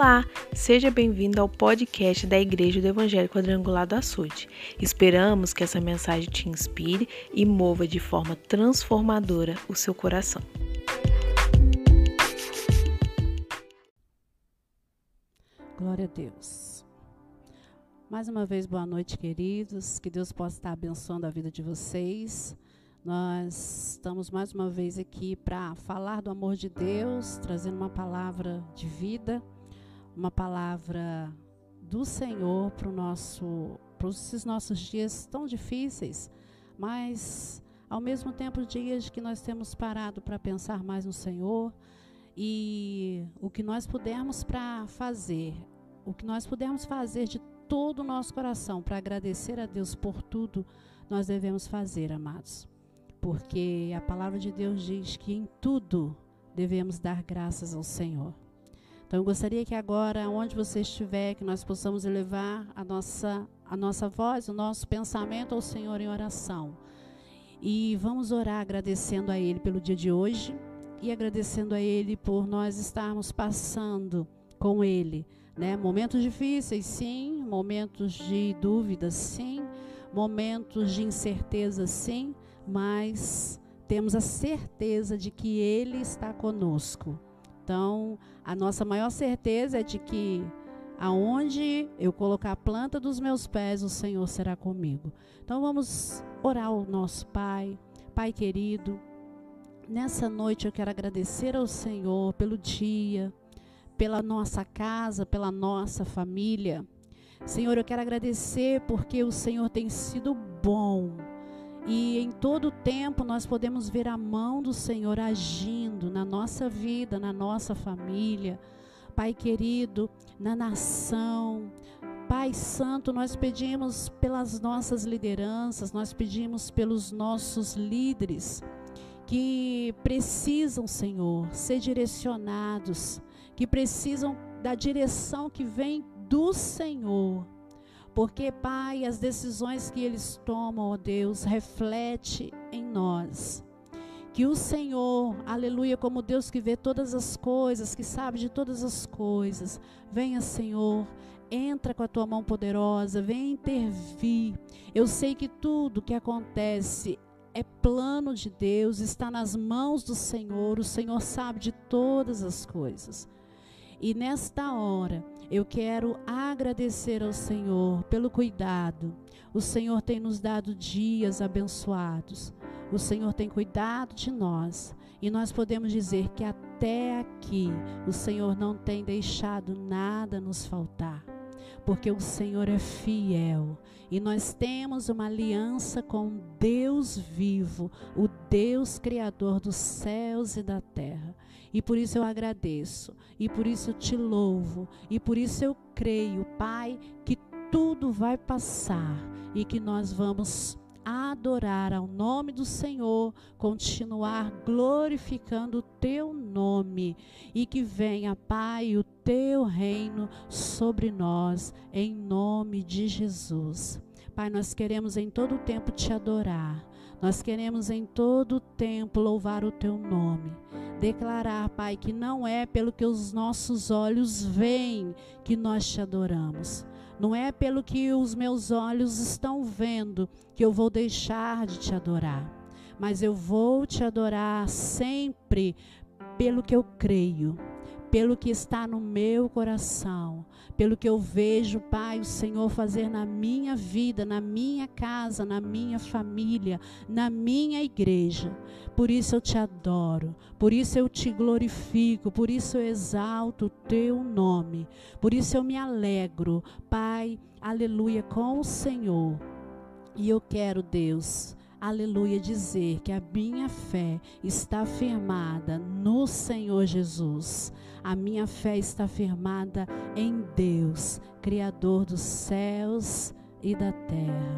Olá, seja bem-vindo ao podcast da Igreja do Evangelho Quadrangular do Açude. Esperamos que essa mensagem te inspire e mova de forma transformadora o seu coração. Glória a Deus. Mais uma vez, boa noite, queridos. Que Deus possa estar abençoando a vida de vocês. Nós estamos mais uma vez aqui para falar do amor de Deus, trazendo uma palavra de vida uma palavra do Senhor para nosso, esses nossos dias tão difíceis, mas ao mesmo tempo dias que nós temos parado para pensar mais no Senhor e o que nós pudermos para fazer, o que nós pudermos fazer de todo o nosso coração para agradecer a Deus por tudo, nós devemos fazer, amados. Porque a palavra de Deus diz que em tudo devemos dar graças ao Senhor. Então eu gostaria que agora, onde você estiver, que nós possamos elevar a nossa, a nossa voz, o nosso pensamento ao Senhor em oração. E vamos orar agradecendo a Ele pelo dia de hoje e agradecendo a Ele por nós estarmos passando com Ele. Né? Momentos difíceis, sim, momentos de dúvidas, sim, momentos de incerteza, sim, mas temos a certeza de que Ele está conosco. Então, a nossa maior certeza é de que aonde eu colocar a planta dos meus pés, o Senhor será comigo. Então, vamos orar ao nosso Pai, Pai querido. Nessa noite eu quero agradecer ao Senhor pelo dia, pela nossa casa, pela nossa família. Senhor, eu quero agradecer porque o Senhor tem sido bom e em todo tempo nós podemos ver a mão do Senhor agindo na nossa vida, na nossa família. Pai querido, na nação. Pai Santo, nós pedimos pelas nossas lideranças, nós pedimos pelos nossos líderes que precisam, Senhor, ser direcionados, que precisam da direção que vem do Senhor. Porque, Pai, as decisões que eles tomam, ó Deus, reflete em nós. Que o Senhor, aleluia, como Deus que vê todas as coisas, que sabe de todas as coisas, venha, Senhor, entra com a tua mão poderosa, venha intervir. Eu sei que tudo que acontece é plano de Deus, está nas mãos do Senhor, o Senhor sabe de todas as coisas. E nesta hora, eu quero agradecer ao Senhor pelo cuidado. O Senhor tem nos dado dias abençoados. O Senhor tem cuidado de nós. E nós podemos dizer que até aqui o Senhor não tem deixado nada nos faltar. Porque o Senhor é fiel e nós temos uma aliança com Deus vivo, o Deus criador dos céus e da terra. E por isso eu agradeço, e por isso eu te louvo, e por isso eu creio, Pai, que tudo vai passar e que nós vamos adorar ao nome do Senhor, continuar glorificando o teu nome e que venha, Pai, o teu reino sobre nós, em nome de Jesus. Pai, nós queremos em todo o tempo te adorar. Nós queremos em todo o tempo louvar o teu nome. Declarar, Pai, que não é pelo que os nossos olhos veem que nós te adoramos. Não é pelo que os meus olhos estão vendo que eu vou deixar de te adorar. Mas eu vou te adorar sempre pelo que eu creio pelo que está no meu coração, pelo que eu vejo, Pai, o Senhor fazer na minha vida, na minha casa, na minha família, na minha igreja. Por isso eu te adoro, por isso eu te glorifico, por isso eu exalto o teu nome, por isso eu me alegro, Pai, aleluia, com o Senhor. E eu quero, Deus, aleluia, dizer que a minha fé está firmada no Senhor Jesus. A minha fé está firmada em Deus, Criador dos céus e da terra.